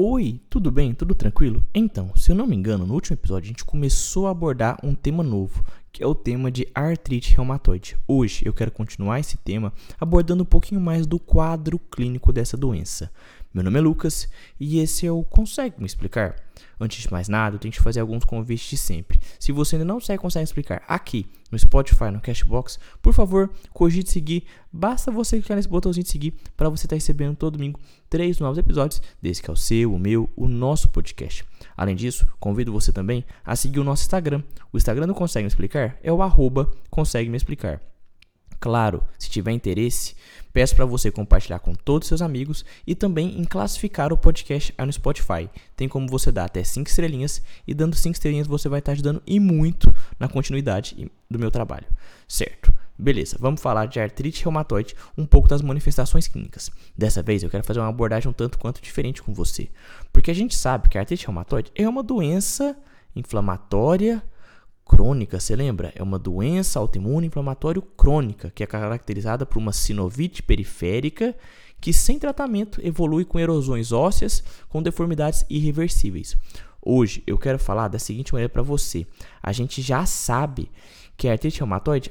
Oi, tudo bem? Tudo tranquilo? Então, se eu não me engano, no último episódio a gente começou a abordar um tema novo, que é o tema de artrite reumatoide. Hoje eu quero continuar esse tema abordando um pouquinho mais do quadro clínico dessa doença. Meu nome é Lucas e esse é o Consegue Me Explicar? Antes de mais nada, eu tenho que fazer alguns convites de sempre. Se você ainda não sabe consegue explicar aqui no Spotify, no Cashbox, por favor, cogite seguir. Basta você clicar nesse botãozinho de seguir para você estar tá recebendo todo domingo três novos episódios, desse que é o seu, o meu, o nosso podcast. Além disso, convido você também a seguir o nosso Instagram. O Instagram do Consegue Me Explicar é o arroba Consegue Me Explicar. Claro, se tiver interesse, peço para você compartilhar com todos os seus amigos e também em classificar o podcast aí no Spotify. Tem como você dar até 5 estrelinhas e dando 5 estrelinhas você vai estar ajudando e muito na continuidade do meu trabalho. Certo? Beleza, vamos falar de artrite reumatoide, um pouco das manifestações clínicas. Dessa vez eu quero fazer uma abordagem um tanto quanto diferente com você, porque a gente sabe que a artrite reumatoide é uma doença inflamatória crônica, você lembra? É uma doença autoimune inflamatória crônica, que é caracterizada por uma sinovite periférica que, sem tratamento, evolui com erosões ósseas com deformidades irreversíveis. Hoje eu quero falar da seguinte maneira para você. A gente já sabe que a artrite reumatoide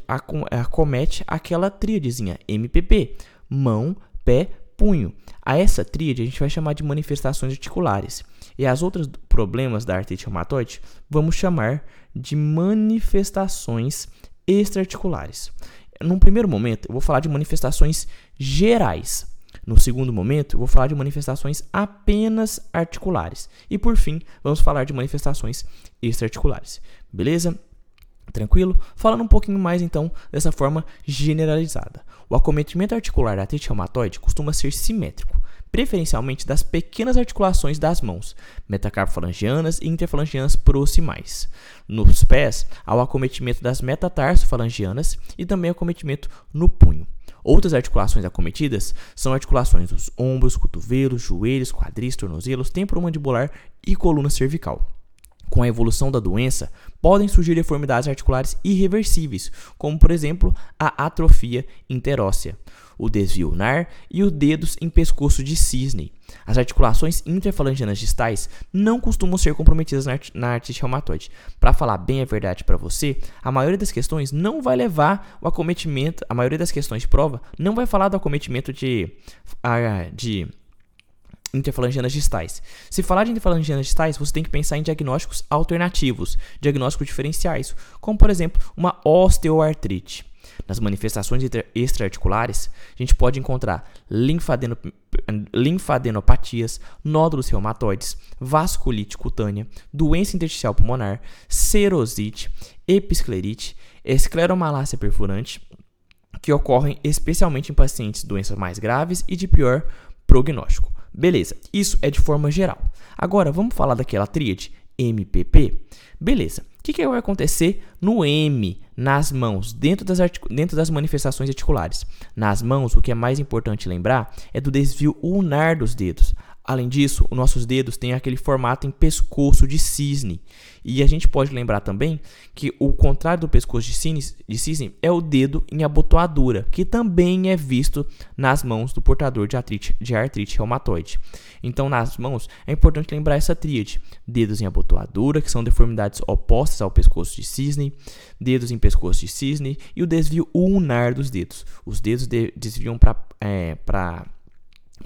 acomete aquela tríadezinha MPP: mão, pé, punho. A essa tríade a gente vai chamar de manifestações articulares. E as outras problemas da artrite reumatoide vamos chamar de manifestações extraarticulares. Num primeiro momento, eu vou falar de manifestações gerais. No segundo momento, eu vou falar de manifestações apenas articulares. E por fim, vamos falar de manifestações extraarticulares. Beleza? Tranquilo? Falando um pouquinho mais então dessa forma generalizada. O acometimento articular da artrite reumatoide costuma ser simétrico preferencialmente das pequenas articulações das mãos, metacarpofalangianas e interfalangianas proximais. Nos pés, há o acometimento das metatarsofalangianas e também acometimento no punho. Outras articulações acometidas são articulações dos ombros, cotovelos, joelhos, quadris, tornozelos, temporomandibular e coluna cervical. Com a evolução da doença, podem surgir deformidades articulares irreversíveis, como por exemplo a atrofia interóssea o desvio ulnar e os dedos em pescoço de cisne. As articulações interfalangianas distais não costumam ser comprometidas na artrite reumatoide. Para falar bem a verdade para você, a maioria das questões não vai levar o acometimento, a maioria das questões de prova não vai falar do acometimento de, de interfalangianas distais. Se falar de interfalangianas distais, você tem que pensar em diagnósticos alternativos, diagnósticos diferenciais, como por exemplo uma osteoartrite. Nas manifestações extraarticulares, a gente pode encontrar linfadeno, linfadenopatias, nódulos reumatoides, vasculite cutânea, doença intersticial pulmonar, serosite, episclerite, escleromalácia perfurante, que ocorrem especialmente em pacientes de doenças mais graves e de pior prognóstico. Beleza, isso é de forma geral. Agora vamos falar daquela tríade MPP? Beleza que, que vai acontecer no M, nas mãos, dentro das, dentro das manifestações articulares? Nas mãos, o que é mais importante lembrar é do desvio ulnar dos dedos. Além disso, os nossos dedos têm aquele formato em pescoço de cisne. E a gente pode lembrar também que o contrário do pescoço de cisne, de cisne é o dedo em abotoadura, que também é visto nas mãos do portador de artrite, de artrite reumatoide. Então, nas mãos, é importante lembrar essa tríade: dedos em abotoadura, que são deformidades opostas ao pescoço de cisne, dedos em pescoço de cisne e o desvio ulnar dos dedos. Os dedos de, desviam para é,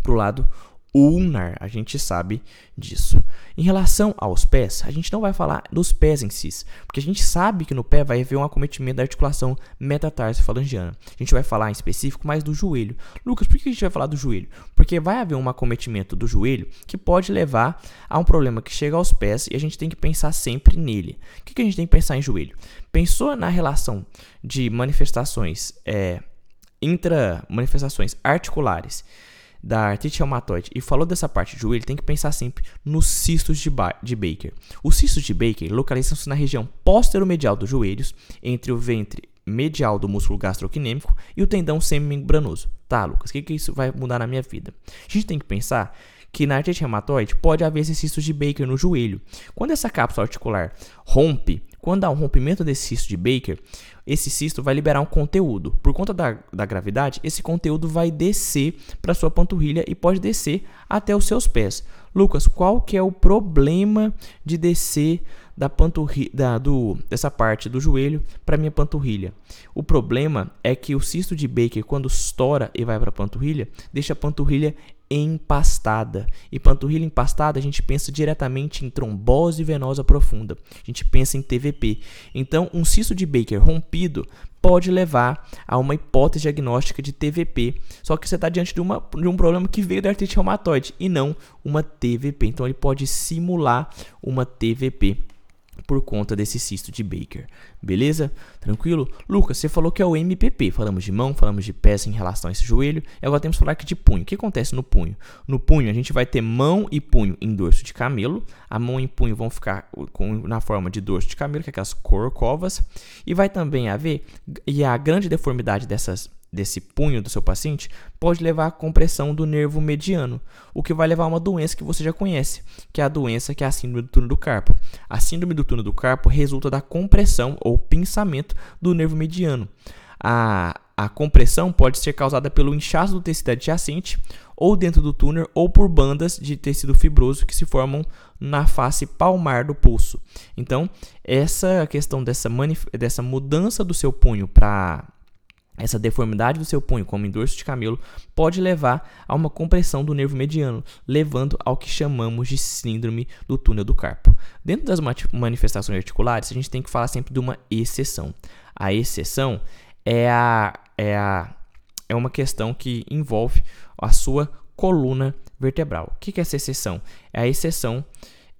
o lado ulnar, a gente sabe disso. Em relação aos pés, a gente não vai falar dos pés em si, porque a gente sabe que no pé vai haver um acometimento da articulação metatarsofalangiana. A gente vai falar em específico mais do joelho. Lucas, por que a gente vai falar do joelho? Porque vai haver um acometimento do joelho que pode levar a um problema que chega aos pés e a gente tem que pensar sempre nele. O que a gente tem que pensar em joelho? Pensou na relação de manifestações é, intra manifestações articulares da artrite reumatoide e falou dessa parte do joelho, tem que pensar sempre nos cistos de, de Baker. Os cistos de Baker localizam-se na região posteromedial dos joelhos, entre o ventre medial do músculo gastrocnêmico e o tendão semimembranoso. Tá, Lucas, o que, que isso vai mudar na minha vida? A gente tem que pensar que na artrite reumatoide pode haver esses cistos de Baker no joelho. Quando essa cápsula articular rompe Quando há um rompimento desse cisto de Baker, esse cisto vai liberar um conteúdo. Por conta da, da gravidade, esse conteúdo vai descer para sua panturrilha e pode descer até os seus pés. Lucas, qual que é o problema de descer da panturrilha, da, do, dessa parte do joelho para minha panturrilha? O problema é que o cisto de Baker, quando estoura e vai para a panturrilha, deixa a panturrilha empastada. E panturrilha empastada, a gente pensa diretamente em trombose venosa profunda. A gente pensa em TVP. Então, um cisto de Baker rompido pode levar a uma hipótese diagnóstica de TVP. Só que você está diante de, uma, de um problema que veio da artrite reumatoide e não uma TVP. Então, ele pode simular uma TVP por conta desse cisto de Baker. Beleza? Tranquilo? Lucas, você falou que é o MPP. Falamos de mão, falamos de peça em relação a esse joelho. E agora temos que falar aqui de punho. O que acontece no punho? No punho, a gente vai ter mão e punho em dorso de camelo. A mão e punho vão ficar com, na forma de dorso de camelo, que é aquelas corcovas. E vai também haver, e a grande deformidade dessas desse punho do seu paciente pode levar à compressão do nervo mediano, o que vai levar a uma doença que você já conhece, que é a doença que é a síndrome do túnel do carpo. A síndrome do túnel do carpo resulta da compressão ou pinçamento do nervo mediano. A, a compressão pode ser causada pelo inchaço do tecido adjacente ou dentro do túnel ou por bandas de tecido fibroso que se formam na face palmar do pulso. Então, essa questão dessa, dessa mudança do seu punho para essa deformidade do seu punho, como em dorso de camelo, pode levar a uma compressão do nervo mediano, levando ao que chamamos de síndrome do túnel do carpo. Dentro das manifestações articulares, a gente tem que falar sempre de uma exceção. A exceção é, a, é, a, é uma questão que envolve a sua coluna vertebral. O que é essa exceção? É a exceção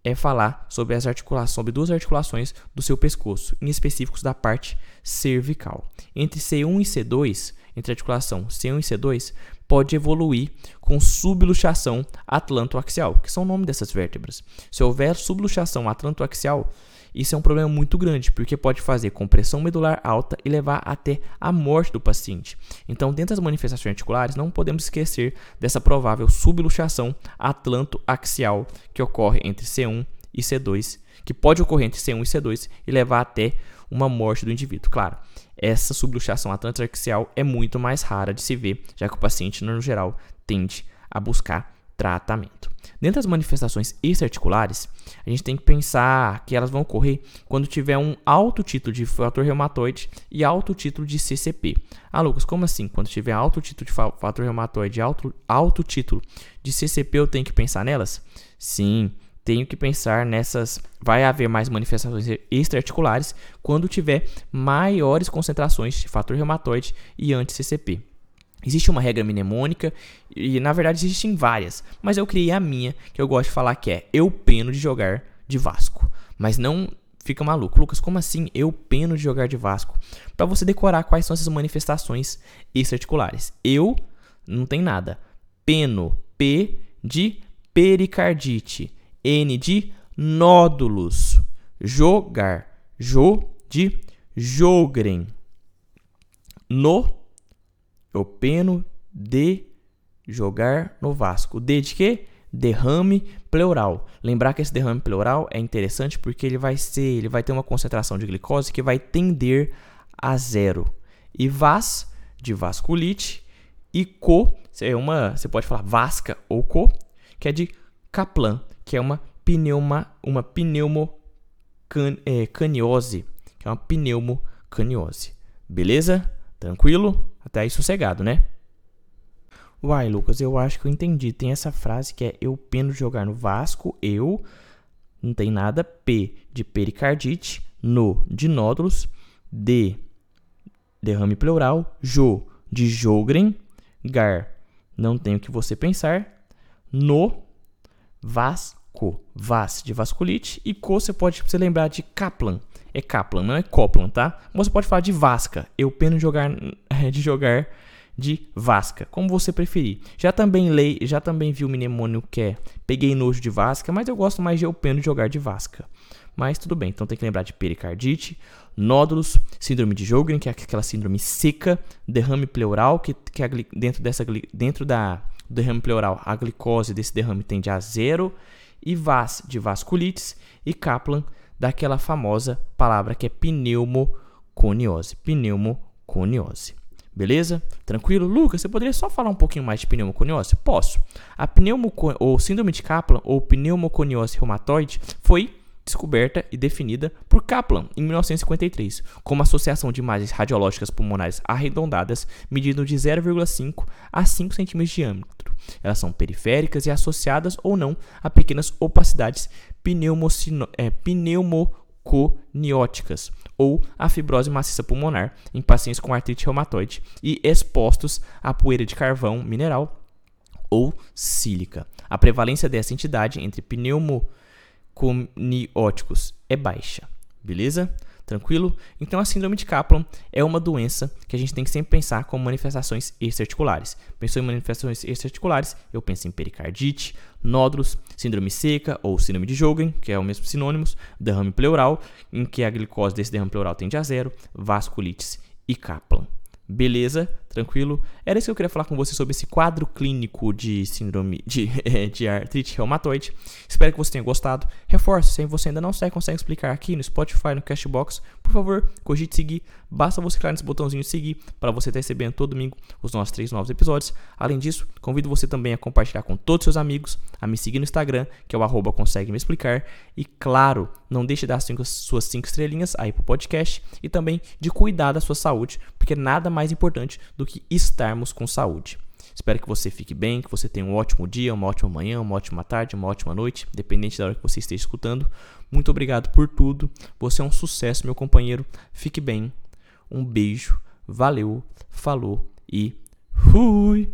é falar sobre as articulações, sobre duas articulações do seu pescoço, em específicos da parte cervical. Entre C1 e C2, entre a articulação C1 e C2, pode evoluir com subluxação atlantoaxial, que são o nome dessas vértebras. Se houver subluxação atlantoaxial, isso é um problema muito grande, porque pode fazer compressão medular alta e levar até a morte do paciente. Então, dentro das manifestações articulares, não podemos esquecer dessa provável subluxação atlantoaxial que ocorre entre C1 e C2, que pode ocorrer entre C1 e C2 e levar até uma morte do indivíduo. Claro, essa subluxação atlantoaxial é muito mais rara de se ver, já que o paciente, no geral, tende a buscar tratamento. Dentro das manifestações extraarticulares, a gente tem que pensar que elas vão ocorrer quando tiver um alto título de fator reumatoide e alto título de CCP. Ah, Lucas, como assim? Quando tiver alto título de fator reumatoide e alto, alto título de CCP, eu tenho que pensar nelas? Sim, tenho que pensar nessas. Vai haver mais manifestações extraarticulares quando tiver maiores concentrações de fator reumatoide e anti-CCP. Existe uma regra mnemônica e na verdade existem várias, mas eu criei a minha que eu gosto de falar que é eu peno de jogar de Vasco. Mas não fica maluco, Lucas, como assim eu peno de jogar de Vasco? Para você decorar quais são essas manifestações extraarticulares. Eu não tem nada. Peno, P de pericardite, N de nódulos, jogar, jo de jogren, no eu peno de jogar no Vasco. D de quê? Derrame pleural. Lembrar que esse derrame pleural é interessante porque ele vai ser, ele vai ter uma concentração de glicose que vai tender a zero. E vas de vasculite e co é uma, você pode falar vasca ou co, que é de Kaplan, que é uma pneuma, uma pneumocaniose, que é uma pneumocaniose. Beleza? Tranquilo? Até aí sossegado, né? Uai, Lucas, eu acho que eu entendi. Tem essa frase que é eu peno jogar no Vasco, eu não tem nada, P de pericardite, no de nódulos, D derrame pleural, Jo de Jogren, Gar não tem o que você pensar, no Vasco, Vas de vasculite e Co você pode se lembrar de Kaplan, é Kaplan, não é Coplan, tá? Você pode falar de Vasca. Eu peno jogar, de jogar de Vasca, como você preferir. Já também lei, já também vi o mnemônio que é peguei nojo de Vasca, mas eu gosto mais de eu peno de jogar de Vasca. Mas tudo bem, então tem que lembrar de pericardite, nódulos, síndrome de Jogren, que é aquela síndrome seca, derrame pleural, que, que é dentro, dessa, dentro da derrame pleural, a glicose desse derrame tende a zero, e VAS de vasculites, e Kaplan daquela famosa palavra que é pneumoconiose. Pneumoconiose. Beleza? Tranquilo? Lucas, você poderia só falar um pouquinho mais de pneumoconiose? Posso. A pneumoco ou síndrome de Kaplan ou pneumoconiose reumatoide foi descoberta e definida por Kaplan em 1953 como associação de imagens radiológicas pulmonares arredondadas medindo de 0,5 a 5 cm de diâmetro. Elas são periféricas e associadas ou não a pequenas opacidades é, pneumoconióticas ou a fibrose maciça pulmonar em pacientes com artrite reumatoide e expostos à poeira de carvão mineral ou sílica. A prevalência dessa entidade entre pneumo conióticos é baixa. Beleza? Tranquilo? Então a síndrome de Kaplan é uma doença que a gente tem que sempre pensar como manifestações extraarticulares. Pensou em manifestações extraarticulares, eu penso em pericardite, nódulos, síndrome seca ou síndrome de Jogen, que é o mesmo sinônimos, derrame pleural, em que a glicose desse derrame pleural tende a zero, vasculites e Kaplan. Beleza? Tranquilo? Era isso que eu queria falar com você sobre esse quadro clínico de síndrome de, de artrite reumatoide. Espero que você tenha gostado. Reforço, se você ainda não segue, consegue explicar aqui no Spotify, no Cashbox, por favor, cogite seguir. Basta você clicar nesse botãozinho seguir para você estar recebendo todo domingo os nossos três novos episódios. Além disso, convido você também a compartilhar com todos os seus amigos, a me seguir no Instagram, que é o arroba consegue me explicar. E claro, não deixe de dar cinco, suas cinco estrelinhas aí pro podcast e também de cuidar da sua saúde, porque nada mais importante do que estarmos com saúde. Espero que você fique bem, que você tenha um ótimo dia, uma ótima manhã, uma ótima tarde, uma ótima noite, dependente da hora que você esteja escutando. Muito obrigado por tudo. Você é um sucesso, meu companheiro. Fique bem. Um beijo. Valeu. Falou e fui.